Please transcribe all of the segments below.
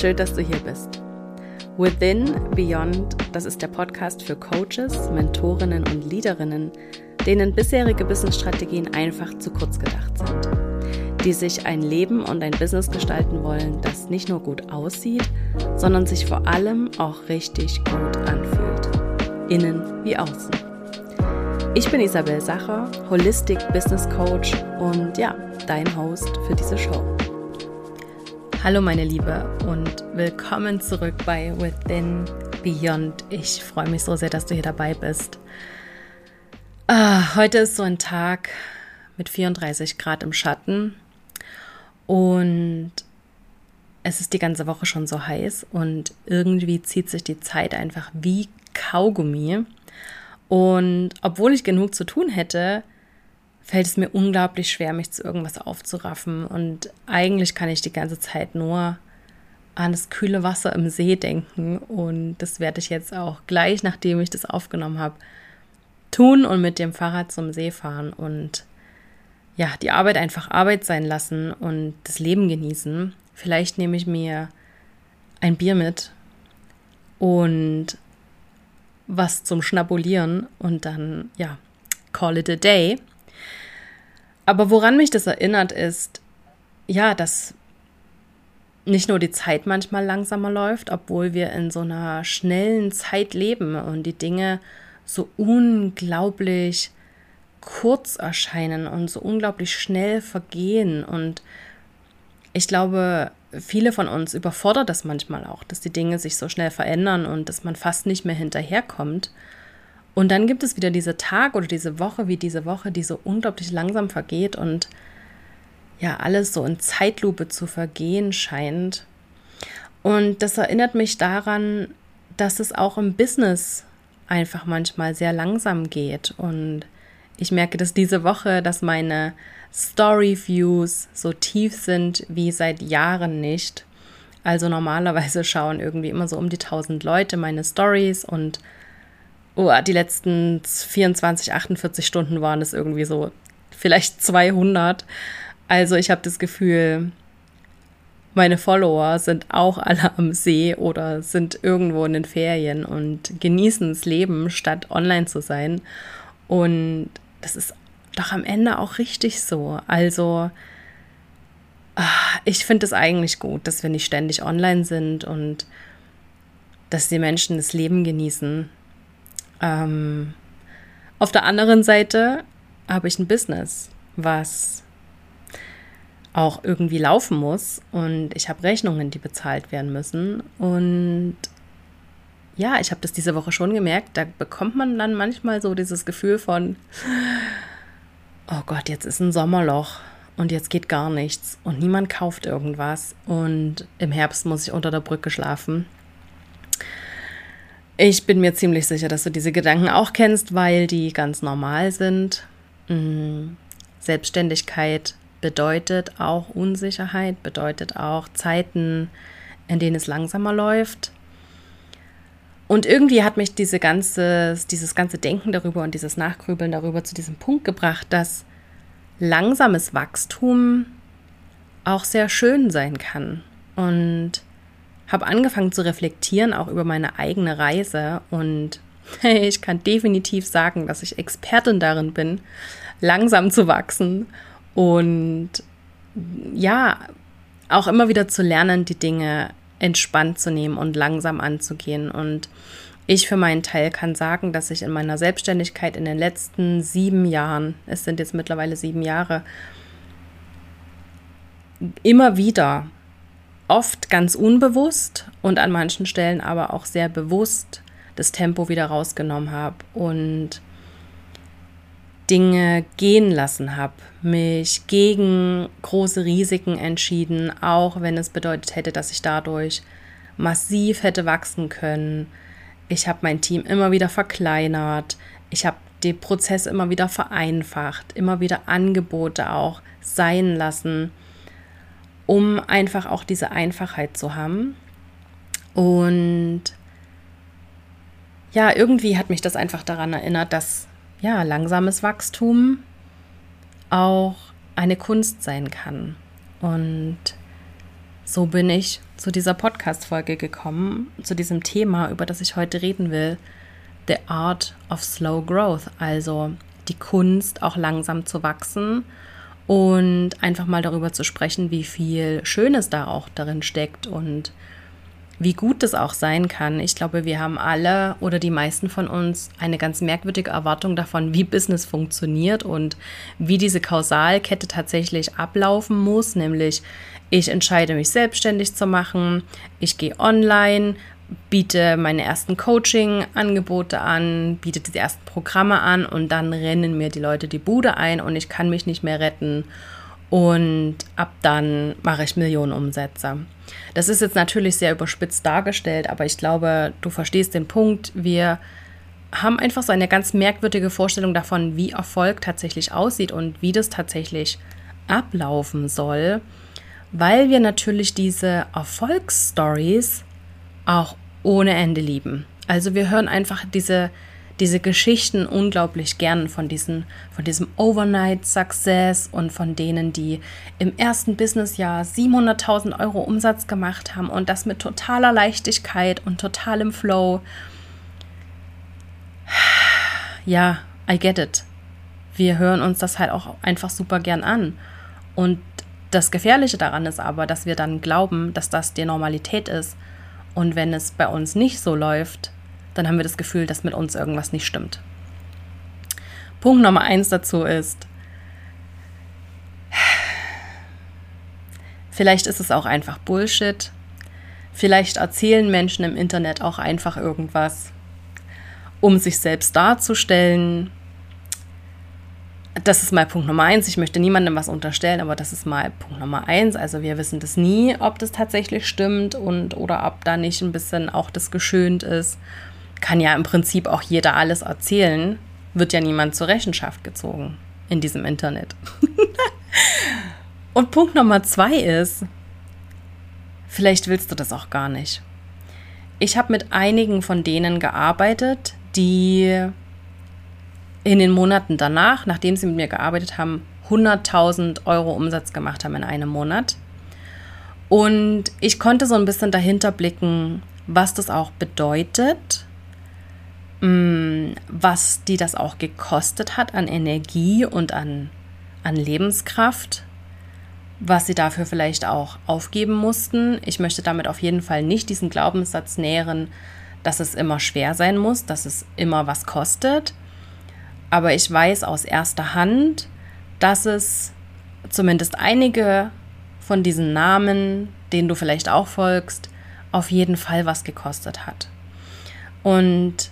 Schön, dass du hier bist. Within Beyond, das ist der Podcast für Coaches, Mentorinnen und Leaderinnen, denen bisherige Businessstrategien einfach zu kurz gedacht sind. Die sich ein Leben und ein Business gestalten wollen, das nicht nur gut aussieht, sondern sich vor allem auch richtig gut anfühlt. Innen wie außen. Ich bin Isabel Sacher, Holistic Business Coach und ja, dein Host für diese Show. Hallo meine Liebe und willkommen zurück bei Within Beyond. Ich freue mich so sehr, dass du hier dabei bist. Ah, heute ist so ein Tag mit 34 Grad im Schatten und es ist die ganze Woche schon so heiß und irgendwie zieht sich die Zeit einfach wie Kaugummi. Und obwohl ich genug zu tun hätte, fällt es mir unglaublich schwer, mich zu irgendwas aufzuraffen. Und eigentlich kann ich die ganze Zeit nur an das kühle Wasser im See denken. Und das werde ich jetzt auch gleich, nachdem ich das aufgenommen habe, tun und mit dem Fahrrad zum See fahren und ja, die Arbeit einfach Arbeit sein lassen und das Leben genießen. Vielleicht nehme ich mir ein Bier mit und was zum Schnabulieren und dann, ja, call it a day. Aber woran mich das erinnert, ist, ja, dass nicht nur die Zeit manchmal langsamer läuft, obwohl wir in so einer schnellen Zeit leben und die Dinge so unglaublich kurz erscheinen und so unglaublich schnell vergehen. Und ich glaube, viele von uns überfordert das manchmal auch, dass die Dinge sich so schnell verändern und dass man fast nicht mehr hinterherkommt. Und dann gibt es wieder diese Tag oder diese Woche wie diese Woche, die so unglaublich langsam vergeht und ja, alles so in Zeitlupe zu vergehen scheint. Und das erinnert mich daran, dass es auch im Business einfach manchmal sehr langsam geht. Und ich merke dass diese Woche, dass meine Story-Views so tief sind wie seit Jahren nicht. Also normalerweise schauen irgendwie immer so um die 1000 Leute meine Stories und oh, die letzten 24, 48 Stunden waren es irgendwie so vielleicht 200. Also ich habe das Gefühl, meine Follower sind auch alle am See oder sind irgendwo in den Ferien und genießen das Leben, statt online zu sein. Und das ist doch am Ende auch richtig so. Also ah, ich finde es eigentlich gut, dass wir nicht ständig online sind und dass die Menschen das Leben genießen. Ähm, auf der anderen Seite habe ich ein Business, was auch irgendwie laufen muss und ich habe Rechnungen, die bezahlt werden müssen und ja, ich habe das diese Woche schon gemerkt, da bekommt man dann manchmal so dieses Gefühl von, oh Gott, jetzt ist ein Sommerloch und jetzt geht gar nichts und niemand kauft irgendwas und im Herbst muss ich unter der Brücke schlafen. Ich bin mir ziemlich sicher, dass du diese Gedanken auch kennst, weil die ganz normal sind. Mm, Selbstständigkeit bedeutet auch Unsicherheit, bedeutet auch Zeiten, in denen es langsamer läuft. Und irgendwie hat mich diese ganze, dieses ganze Denken darüber und dieses Nachgrübeln darüber zu diesem Punkt gebracht, dass langsames Wachstum auch sehr schön sein kann. Und habe angefangen zu reflektieren, auch über meine eigene Reise. Und ich kann definitiv sagen, dass ich Expertin darin bin, langsam zu wachsen und ja, auch immer wieder zu lernen, die Dinge entspannt zu nehmen und langsam anzugehen. Und ich für meinen Teil kann sagen, dass ich in meiner Selbstständigkeit in den letzten sieben Jahren, es sind jetzt mittlerweile sieben Jahre, immer wieder, oft ganz unbewusst und an manchen Stellen aber auch sehr bewusst das Tempo wieder rausgenommen habe und Dinge gehen lassen habe, mich gegen große Risiken entschieden, auch wenn es bedeutet hätte, dass ich dadurch massiv hätte wachsen können. Ich habe mein Team immer wieder verkleinert, ich habe den Prozess immer wieder vereinfacht, immer wieder Angebote auch sein lassen, um einfach auch diese Einfachheit zu haben. Und ja, irgendwie hat mich das einfach daran erinnert, dass ja, langsames Wachstum auch eine Kunst sein kann. Und so bin ich zu dieser Podcast-Folge gekommen, zu diesem Thema, über das ich heute reden will. The Art of Slow Growth, also die Kunst, auch langsam zu wachsen und einfach mal darüber zu sprechen, wie viel Schönes da auch darin steckt und wie gut das auch sein kann. Ich glaube, wir haben alle oder die meisten von uns eine ganz merkwürdige Erwartung davon, wie Business funktioniert und wie diese Kausalkette tatsächlich ablaufen muss, nämlich ich entscheide mich selbstständig zu machen, ich gehe online, biete meine ersten Coaching-Angebote an, biete die ersten Programme an und dann rennen mir die Leute die Bude ein und ich kann mich nicht mehr retten und ab dann mache ich Millionen Umsätze. Das ist jetzt natürlich sehr überspitzt dargestellt, aber ich glaube, du verstehst den Punkt. Wir haben einfach so eine ganz merkwürdige Vorstellung davon, wie Erfolg tatsächlich aussieht und wie das tatsächlich ablaufen soll, weil wir natürlich diese Erfolgsstories auch ohne Ende lieben. Also wir hören einfach diese diese Geschichten unglaublich gern von, diesen, von diesem Overnight Success und von denen, die im ersten Businessjahr 700.000 Euro Umsatz gemacht haben und das mit totaler Leichtigkeit und totalem Flow. Ja, I get it. Wir hören uns das halt auch einfach super gern an. Und das Gefährliche daran ist aber, dass wir dann glauben, dass das die Normalität ist. Und wenn es bei uns nicht so läuft, dann haben wir das Gefühl, dass mit uns irgendwas nicht stimmt. Punkt Nummer eins dazu ist, vielleicht ist es auch einfach Bullshit. Vielleicht erzählen Menschen im Internet auch einfach irgendwas, um sich selbst darzustellen. Das ist mal Punkt Nummer eins. Ich möchte niemandem was unterstellen, aber das ist mal Punkt Nummer eins. Also wir wissen das nie, ob das tatsächlich stimmt und oder ob da nicht ein bisschen auch das geschönt ist kann ja im Prinzip auch jeder alles erzählen, wird ja niemand zur Rechenschaft gezogen in diesem Internet. Und Punkt Nummer zwei ist, vielleicht willst du das auch gar nicht. Ich habe mit einigen von denen gearbeitet, die in den Monaten danach, nachdem sie mit mir gearbeitet haben, 100.000 Euro Umsatz gemacht haben in einem Monat. Und ich konnte so ein bisschen dahinter blicken, was das auch bedeutet, Mm, was die das auch gekostet hat an Energie und an, an Lebenskraft, was sie dafür vielleicht auch aufgeben mussten. Ich möchte damit auf jeden Fall nicht diesen Glaubenssatz nähren, dass es immer schwer sein muss, dass es immer was kostet. Aber ich weiß aus erster Hand, dass es zumindest einige von diesen Namen, denen du vielleicht auch folgst, auf jeden Fall was gekostet hat. Und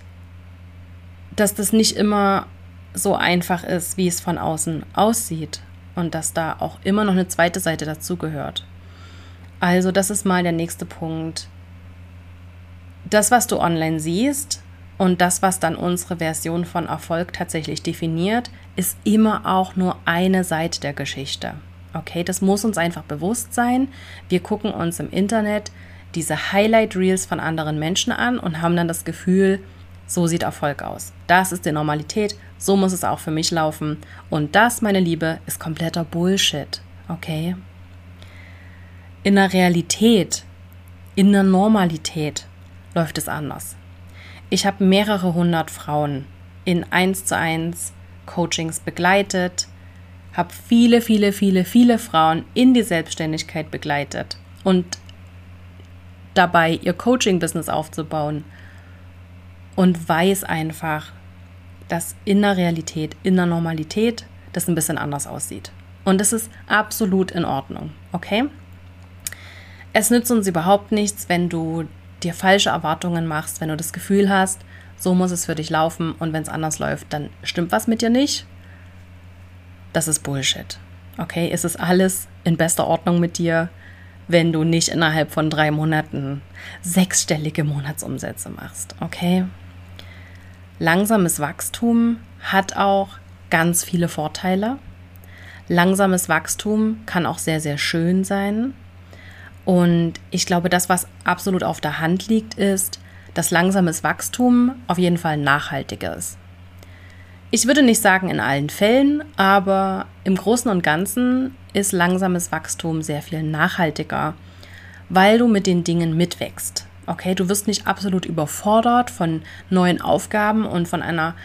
dass das nicht immer so einfach ist, wie es von außen aussieht und dass da auch immer noch eine zweite Seite dazugehört. Also das ist mal der nächste Punkt. Das, was du online siehst und das, was dann unsere Version von Erfolg tatsächlich definiert, ist immer auch nur eine Seite der Geschichte. Okay, das muss uns einfach bewusst sein. Wir gucken uns im Internet diese Highlight Reels von anderen Menschen an und haben dann das Gefühl, so sieht Erfolg aus. Das ist die Normalität. So muss es auch für mich laufen. Und das, meine Liebe, ist kompletter Bullshit. Okay? In der Realität, in der Normalität läuft es anders. Ich habe mehrere hundert Frauen in 1 zu 1 Coachings begleitet, habe viele, viele, viele, viele Frauen in die Selbstständigkeit begleitet und dabei ihr Coaching-Business aufzubauen und weiß einfach, dass in der Realität, in der Normalität das ein bisschen anders aussieht. Und das ist absolut in Ordnung, okay? Es nützt uns überhaupt nichts, wenn du dir falsche Erwartungen machst, wenn du das Gefühl hast, so muss es für dich laufen und wenn es anders läuft, dann stimmt was mit dir nicht. Das ist Bullshit. Okay, es ist alles in bester Ordnung mit dir, wenn du nicht innerhalb von drei Monaten sechsstellige Monatsumsätze machst. Okay? Langsames Wachstum hat auch ganz viele Vorteile. Langsames Wachstum kann auch sehr, sehr schön sein. Und ich glaube, das, was absolut auf der Hand liegt, ist, dass langsames Wachstum auf jeden Fall nachhaltiger ist. Ich würde nicht sagen in allen Fällen, aber im Großen und Ganzen ist langsames Wachstum sehr viel nachhaltiger weil du mit den Dingen mitwächst. Okay, du wirst nicht absolut überfordert von neuen Aufgaben und von einer,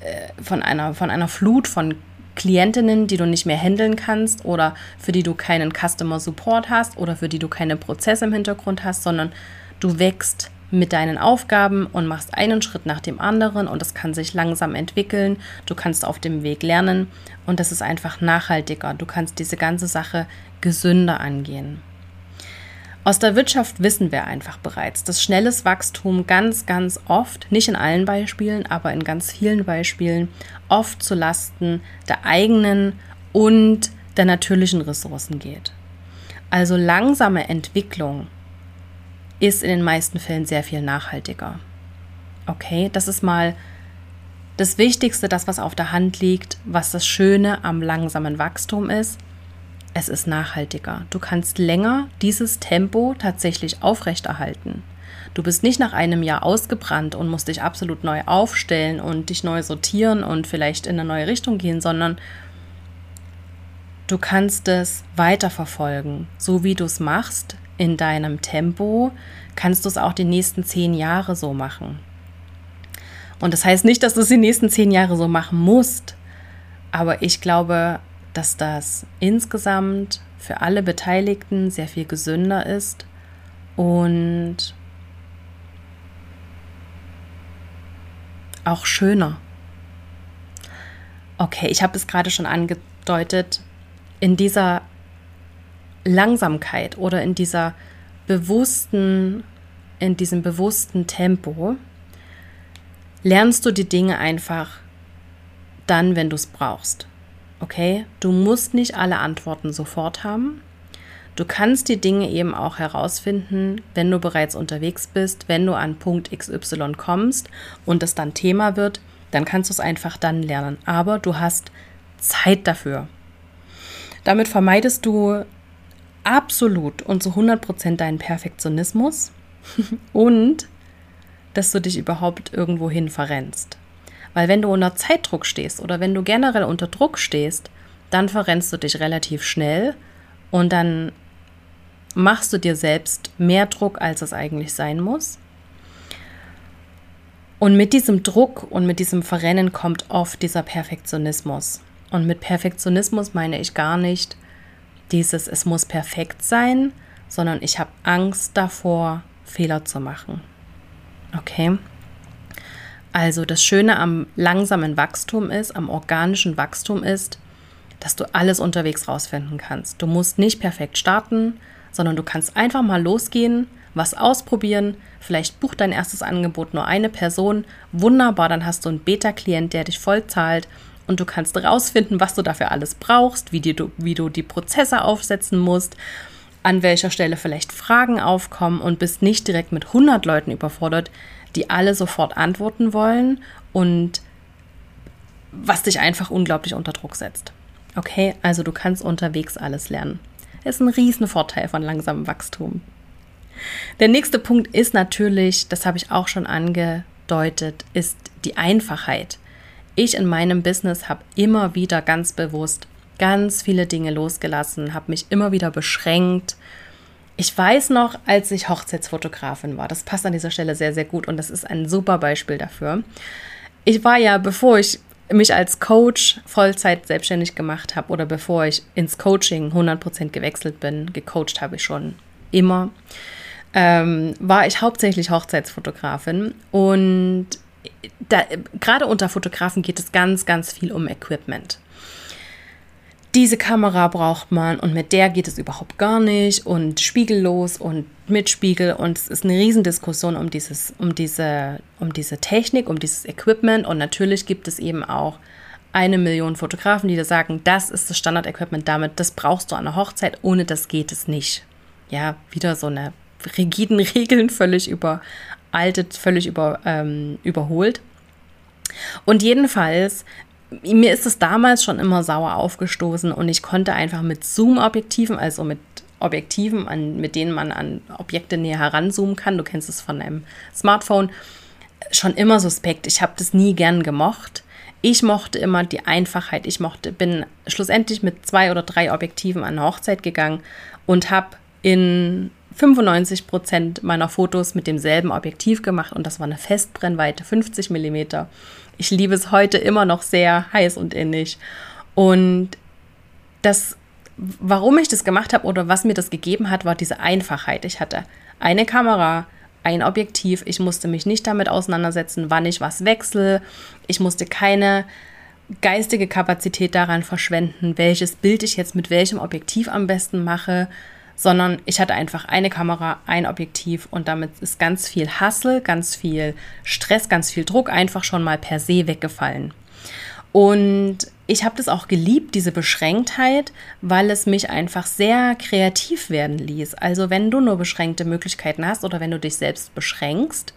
äh, von einer, von einer Flut von Klientinnen, die du nicht mehr handeln kannst oder für die du keinen Customer Support hast oder für die du keine Prozesse im Hintergrund hast, sondern du wächst mit deinen Aufgaben und machst einen Schritt nach dem anderen und das kann sich langsam entwickeln. Du kannst auf dem Weg lernen und das ist einfach nachhaltiger. Du kannst diese ganze Sache gesünder angehen. Aus der Wirtschaft wissen wir einfach bereits, dass schnelles Wachstum ganz, ganz oft, nicht in allen Beispielen, aber in ganz vielen Beispielen, oft zu Lasten der eigenen und der natürlichen Ressourcen geht. Also langsame Entwicklung ist in den meisten Fällen sehr viel nachhaltiger. Okay, das ist mal das Wichtigste, das, was auf der Hand liegt, was das Schöne am langsamen Wachstum ist es ist nachhaltiger. Du kannst länger dieses Tempo tatsächlich aufrechterhalten. Du bist nicht nach einem Jahr ausgebrannt und musst dich absolut neu aufstellen und dich neu sortieren und vielleicht in eine neue Richtung gehen, sondern du kannst es weiterverfolgen. So wie du es machst, in deinem Tempo, kannst du es auch die nächsten zehn Jahre so machen. Und das heißt nicht, dass du es die nächsten zehn Jahre so machen musst, aber ich glaube, dass das insgesamt für alle Beteiligten sehr viel gesünder ist und auch schöner. Okay, ich habe es gerade schon angedeutet, in dieser Langsamkeit oder in dieser bewussten, in diesem bewussten Tempo lernst du die Dinge einfach dann, wenn du es brauchst. Okay, du musst nicht alle Antworten sofort haben. Du kannst die Dinge eben auch herausfinden, wenn du bereits unterwegs bist, wenn du an Punkt XY kommst und es dann Thema wird, dann kannst du es einfach dann lernen. Aber du hast Zeit dafür. Damit vermeidest du absolut und zu 100 Prozent deinen Perfektionismus und dass du dich überhaupt irgendwohin verrennst. Weil wenn du unter Zeitdruck stehst oder wenn du generell unter Druck stehst, dann verrennst du dich relativ schnell und dann machst du dir selbst mehr Druck, als es eigentlich sein muss. Und mit diesem Druck und mit diesem Verrennen kommt oft dieser Perfektionismus. Und mit Perfektionismus meine ich gar nicht dieses, es muss perfekt sein, sondern ich habe Angst davor, Fehler zu machen. Okay? Also das Schöne am langsamen Wachstum ist, am organischen Wachstum ist, dass du alles unterwegs rausfinden kannst. Du musst nicht perfekt starten, sondern du kannst einfach mal losgehen, was ausprobieren. Vielleicht bucht dein erstes Angebot nur eine Person. Wunderbar, dann hast du einen Beta-Klient, der dich voll zahlt und du kannst rausfinden, was du dafür alles brauchst, wie, du, wie du die Prozesse aufsetzen musst, an welcher Stelle vielleicht Fragen aufkommen und bist nicht direkt mit 100 Leuten überfordert, die alle sofort antworten wollen und was dich einfach unglaublich unter Druck setzt. Okay, also du kannst unterwegs alles lernen. ist ein Riesenvorteil von langsamem Wachstum. Der nächste Punkt ist natürlich, das habe ich auch schon angedeutet, ist die Einfachheit. Ich in meinem Business habe immer wieder ganz bewusst ganz viele Dinge losgelassen, habe mich immer wieder beschränkt ich weiß noch, als ich Hochzeitsfotografin war, das passt an dieser Stelle sehr, sehr gut und das ist ein super Beispiel dafür. Ich war ja, bevor ich mich als Coach Vollzeit selbstständig gemacht habe oder bevor ich ins Coaching 100% gewechselt bin, gecoacht habe ich schon immer, ähm, war ich hauptsächlich Hochzeitsfotografin. Und da, gerade unter Fotografen geht es ganz, ganz viel um Equipment diese Kamera braucht man und mit der geht es überhaupt gar nicht und spiegellos und mit Spiegel und es ist eine Riesendiskussion um dieses, um diese, um diese Technik, um dieses Equipment und natürlich gibt es eben auch eine Million Fotografen, die da sagen, das ist das Standard-Equipment damit, das brauchst du an der Hochzeit, ohne das geht es nicht. Ja, wieder so eine rigiden Regeln, völlig überaltet, völlig über, ähm, überholt. Und jedenfalls mir ist es damals schon immer sauer aufgestoßen und ich konnte einfach mit Zoom-Objektiven, also mit Objektiven, an, mit denen man an Objekte näher heranzoomen kann, du kennst es von einem Smartphone, schon immer suspekt. Ich habe das nie gern gemocht. Ich mochte immer die Einfachheit. Ich mochte, bin schlussendlich mit zwei oder drei Objektiven an eine Hochzeit gegangen und habe in 95 Prozent meiner Fotos mit demselben Objektiv gemacht und das war eine Festbrennweite 50 Millimeter. Ich liebe es heute immer noch sehr heiß und innig. Und das, warum ich das gemacht habe oder was mir das gegeben hat, war diese Einfachheit. Ich hatte eine Kamera, ein Objektiv. Ich musste mich nicht damit auseinandersetzen, wann ich was wechsle. Ich musste keine geistige Kapazität daran verschwenden, welches Bild ich jetzt mit welchem Objektiv am besten mache, sondern ich hatte einfach eine Kamera, ein Objektiv und damit ist ganz viel Hassel, ganz viel Stress, ganz viel Druck einfach schon mal per se weggefallen. Und ich habe das auch geliebt, diese Beschränktheit, weil es mich einfach sehr kreativ werden ließ. Also wenn du nur beschränkte Möglichkeiten hast oder wenn du dich selbst beschränkst,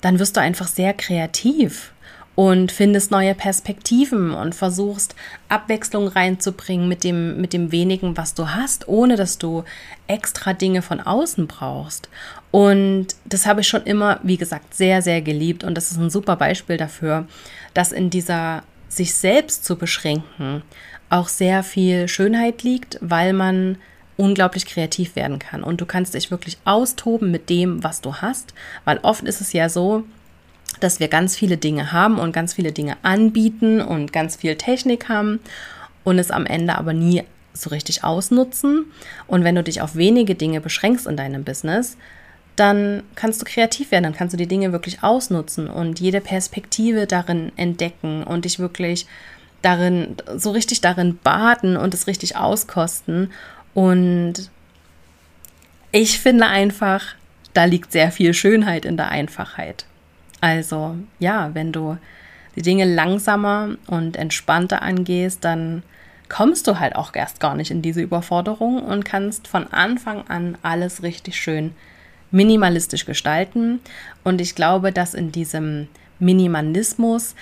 dann wirst du einfach sehr kreativ und findest neue Perspektiven und versuchst Abwechslung reinzubringen mit dem, mit dem wenigen, was du hast, ohne dass du extra Dinge von außen brauchst. Und das habe ich schon immer, wie gesagt, sehr, sehr geliebt. Und das ist ein super Beispiel dafür, dass in dieser sich selbst zu beschränken auch sehr viel Schönheit liegt, weil man unglaublich kreativ werden kann. Und du kannst dich wirklich austoben mit dem, was du hast, weil oft ist es ja so, dass wir ganz viele Dinge haben und ganz viele Dinge anbieten und ganz viel Technik haben und es am Ende aber nie so richtig ausnutzen. Und wenn du dich auf wenige Dinge beschränkst in deinem Business, dann kannst du kreativ werden, dann kannst du die Dinge wirklich ausnutzen und jede Perspektive darin entdecken und dich wirklich darin, so richtig darin baden und es richtig auskosten. Und ich finde einfach, da liegt sehr viel Schönheit in der Einfachheit. Also ja, wenn du die Dinge langsamer und entspannter angehst, dann kommst du halt auch erst gar nicht in diese Überforderung und kannst von Anfang an alles richtig schön minimalistisch gestalten. Und ich glaube, dass in diesem Minimalismus,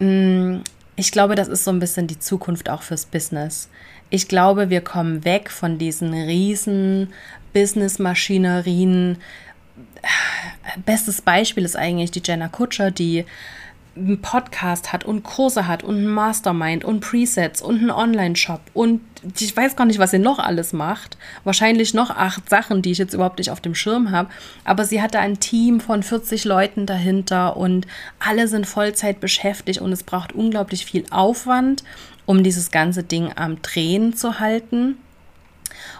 mm, ich glaube, das ist so ein bisschen die Zukunft auch fürs Business. Ich glaube, wir kommen weg von diesen riesen Business-Maschinerien, bestes Beispiel ist eigentlich die Jenna Kutscher, die einen Podcast hat und Kurse hat und ein Mastermind und Presets und einen Online-Shop und ich weiß gar nicht, was sie noch alles macht. Wahrscheinlich noch acht Sachen, die ich jetzt überhaupt nicht auf dem Schirm habe. Aber sie hatte ein Team von 40 Leuten dahinter und alle sind Vollzeit beschäftigt und es braucht unglaublich viel Aufwand, um dieses ganze Ding am Drehen zu halten.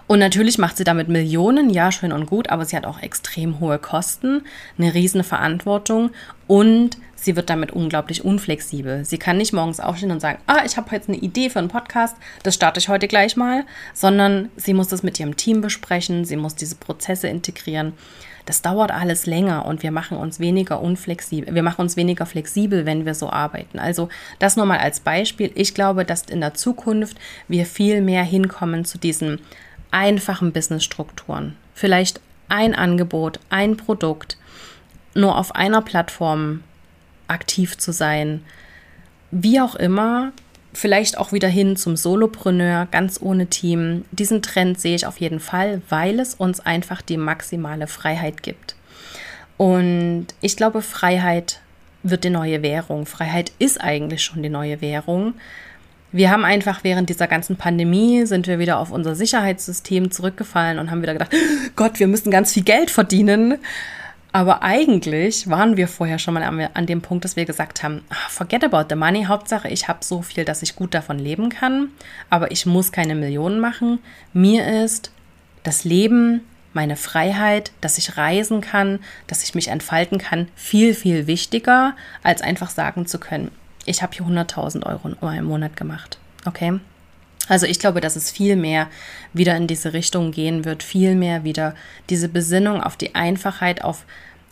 Und natürlich macht sie damit Millionen, ja, schön und gut, aber sie hat auch extrem hohe Kosten, eine riesen Verantwortung und sie wird damit unglaublich unflexibel. Sie kann nicht morgens aufstehen und sagen, ah, ich habe jetzt eine Idee für einen Podcast, das starte ich heute gleich mal, sondern sie muss das mit ihrem Team besprechen, sie muss diese Prozesse integrieren. Das dauert alles länger und wir machen uns weniger unflexibel, wir machen uns weniger flexibel, wenn wir so arbeiten. Also das nur mal als Beispiel. Ich glaube, dass in der Zukunft wir viel mehr hinkommen zu diesen einfachen Businessstrukturen. Vielleicht ein Angebot, ein Produkt, nur auf einer Plattform aktiv zu sein. Wie auch immer, vielleicht auch wieder hin zum Solopreneur, ganz ohne Team. Diesen Trend sehe ich auf jeden Fall, weil es uns einfach die maximale Freiheit gibt. Und ich glaube, Freiheit wird die neue Währung. Freiheit ist eigentlich schon die neue Währung. Wir haben einfach während dieser ganzen Pandemie sind wir wieder auf unser Sicherheitssystem zurückgefallen und haben wieder gedacht, Gott, wir müssen ganz viel Geld verdienen. Aber eigentlich waren wir vorher schon mal an, dem Punkt, dass wir gesagt haben, ah, forget about the money, Hauptsache ich habe so viel, dass ich gut davon leben kann, aber ich muss keine Millionen machen. Mir ist das Leben, meine Freiheit, dass ich reisen kann, dass ich mich entfalten kann, viel, viel wichtiger, als einfach sagen zu können, ich habe hier 100.000 Euro im Monat gemacht. Okay? Also ich glaube, dass es viel mehr wieder in diese Richtung gehen wird, viel mehr wieder diese Besinnung auf die Einfachheit, auf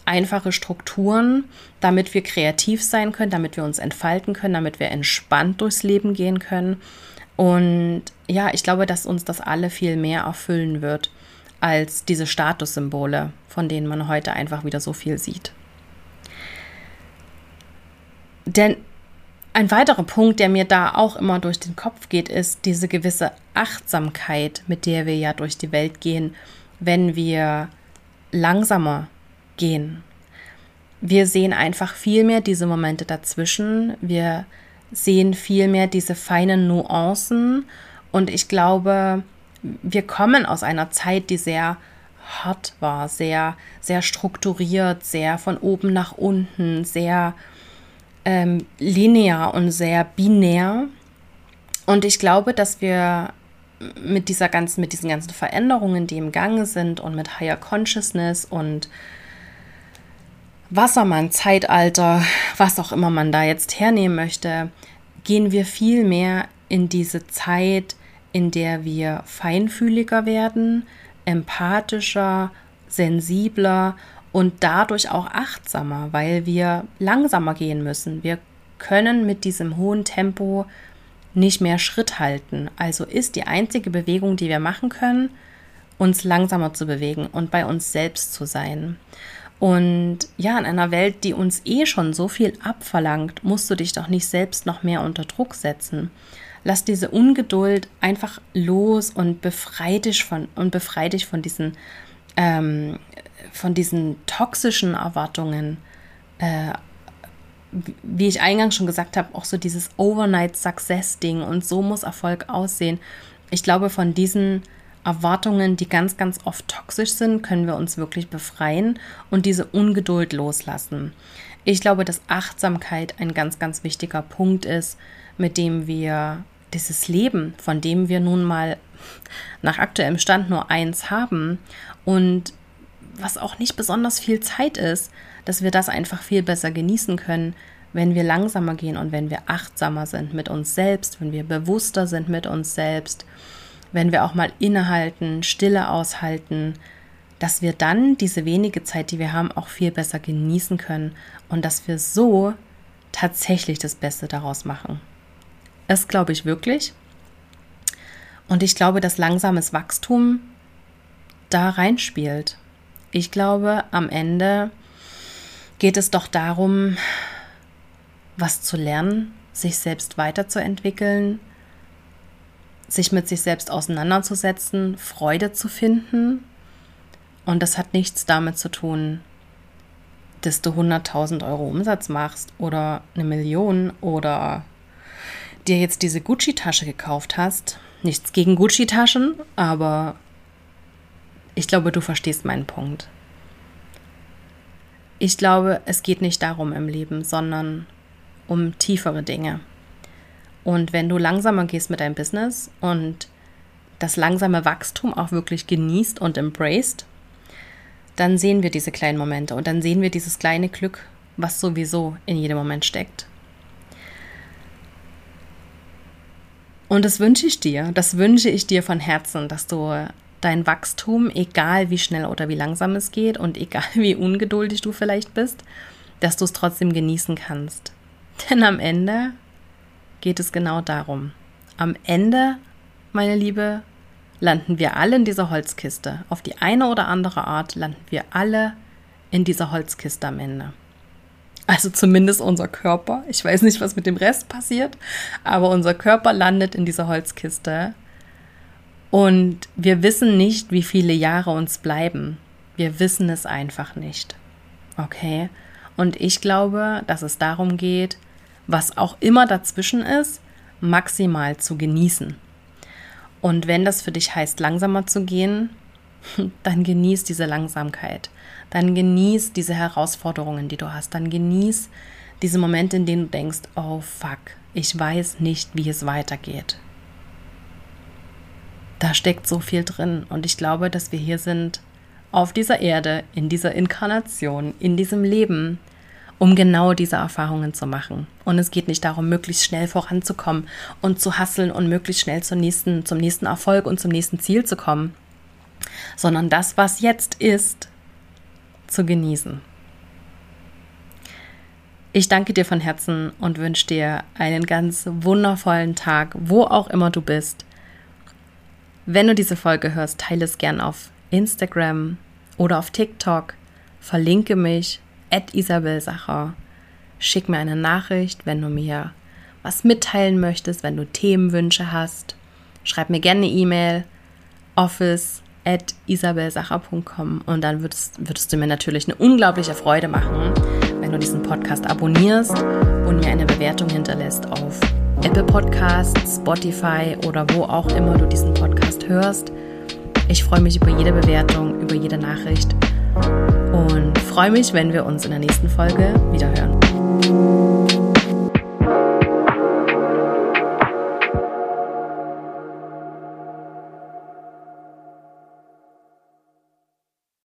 einfache Strukturen, damit wir kreativ sein können, damit wir uns entfalten können, damit wir entspannt durchs Leben gehen können. Und ja, ich glaube, dass uns das alle viel mehr erfüllen wird als diese Statussymbole, von denen man heute einfach wieder so viel sieht. Denn ein weiterer Punkt, der mir da auch immer durch den Kopf geht, ist diese gewisse Achtsamkeit, mit der wir ja durch die Welt gehen, wenn wir langsamer gehen. Wir sehen einfach viel mehr diese Momente dazwischen. Wir sehen viel mehr diese feinen Nuancen. Und ich glaube, wir kommen aus einer Zeit, die sehr hart war, sehr, sehr strukturiert, sehr von oben nach unten, sehr ähm, linear und sehr binär. Und ich glaube, dass wir mit dieser ganzen, mit diesen ganzen Veränderungen, die im Gange sind und mit Higher Consciousness und Wassermann, Zeitalter, was auch immer man da jetzt hernehmen möchte, gehen wir viel mehr in diese Zeit, in der wir feinfühliger werden, empathischer, sensibler und dadurch auch achtsamer, weil wir langsamer gehen müssen. Wir können mit diesem hohen Tempo nicht mehr Schritt halten. Also ist die einzige Bewegung, die wir machen können, uns langsamer zu bewegen und bei uns selbst zu sein. Und ja, in einer Welt, die uns eh schon so viel abverlangt, musst du dich doch nicht selbst noch mehr unter Druck setzen. Lass diese Ungeduld einfach los und befrei dich von und befrei dich von diesen ähm, von diesen toxischen Erwartungen. Äh, wie ich eingangs schon gesagt habe, auch so dieses Overnight Success Ding und so muss Erfolg aussehen. Ich glaube, von diesen Erwartungen, die ganz, ganz oft toxisch sind, können wir uns wirklich befreien und diese Ungeduld loslassen. Ich glaube, dass Achtsamkeit ein ganz, ganz wichtiger Punkt ist, mit dem wir dieses Leben, von dem wir nun mal nach aktuellem Stand nur eins haben und was auch nicht besonders viel Zeit ist, dass wir das einfach viel besser genießen können, wenn wir langsamer gehen und wenn wir achtsamer sind mit uns selbst, wenn wir bewusster sind mit uns selbst wenn wir auch mal innehalten, Stille aushalten, dass wir dann diese wenige Zeit, die wir haben, auch viel besser genießen können und dass wir so tatsächlich das Beste daraus machen. Das glaube ich wirklich. Und ich glaube, dass langsames Wachstum da reinspielt. Ich glaube, am Ende geht es doch darum, was zu lernen, sich selbst weiterzuentwickeln, sich mit sich selbst auseinanderzusetzen, Freude zu finden. Und das hat nichts damit zu tun, dass du 100.000 Euro Umsatz machst oder eine Million oder dir jetzt diese Gucci-Tasche gekauft hast. Nichts gegen Gucci-Taschen, aber ich glaube, du verstehst meinen Punkt. Ich glaube, es geht nicht darum im Leben, sondern um tiefere Dinge. Und wenn du langsamer gehst mit deinem Business und das langsame Wachstum auch wirklich genießt und embraced, dann sehen wir diese kleinen Momente und dann sehen wir dieses kleine Glück, was sowieso in jedem Moment steckt. Und das wünsche ich dir, das wünsche ich dir von Herzen, dass du dein Wachstum, egal wie schnell oder wie langsam es geht und egal wie ungeduldig du vielleicht bist, dass du es trotzdem genießen kannst. Denn am Ende geht es genau darum. Am Ende, meine Liebe, landen wir alle in dieser Holzkiste. Auf die eine oder andere Art landen wir alle in dieser Holzkiste am Ende. Also zumindest unser Körper. Ich weiß nicht, was mit dem Rest passiert, aber unser Körper landet in dieser Holzkiste. Und wir wissen nicht, wie viele Jahre uns bleiben. Wir wissen es einfach nicht. Okay? Und ich glaube, dass es darum geht, was auch immer dazwischen ist, maximal zu genießen. Und wenn das für dich heißt, langsamer zu gehen, dann genieß diese Langsamkeit. Dann genieß diese Herausforderungen, die du hast. Dann genieß diese Momente, in denen du denkst, oh fuck, ich weiß nicht, wie es weitergeht. Da steckt so viel drin und ich glaube, dass wir hier sind auf dieser Erde, in dieser Inkarnation, in diesem Leben, um genau diese Erfahrungen zu machen. Und es geht nicht darum, möglichst schnell voranzukommen und zu hasseln und möglichst schnell zum nächsten, zum nächsten Erfolg und zum nächsten Ziel zu kommen, sondern das, was jetzt ist, zu genießen. Ich danke dir von Herzen und wünsche dir einen ganz wundervollen Tag, wo auch immer du bist. Wenn du diese Folge hörst, teile es gern auf Instagram oder auf TikTok. Verlinke mich at Isabel Sacher. Schick mir eine Nachricht, wenn du mir was mitteilen möchtest, wenn du Themenwünsche hast. Schreib mir gerne eine E-Mail office at isabelsacher.com und dann würdest, würdest du mir natürlich eine unglaubliche Freude machen, wenn du diesen Podcast abonnierst und mir eine Bewertung hinterlässt auf Apple Podcasts, Spotify oder wo auch immer du diesen Podcast hörst. Ich freue mich über jede Bewertung, über jede Nachricht und freue mich, wenn wir uns in der nächsten Folge wieder hören.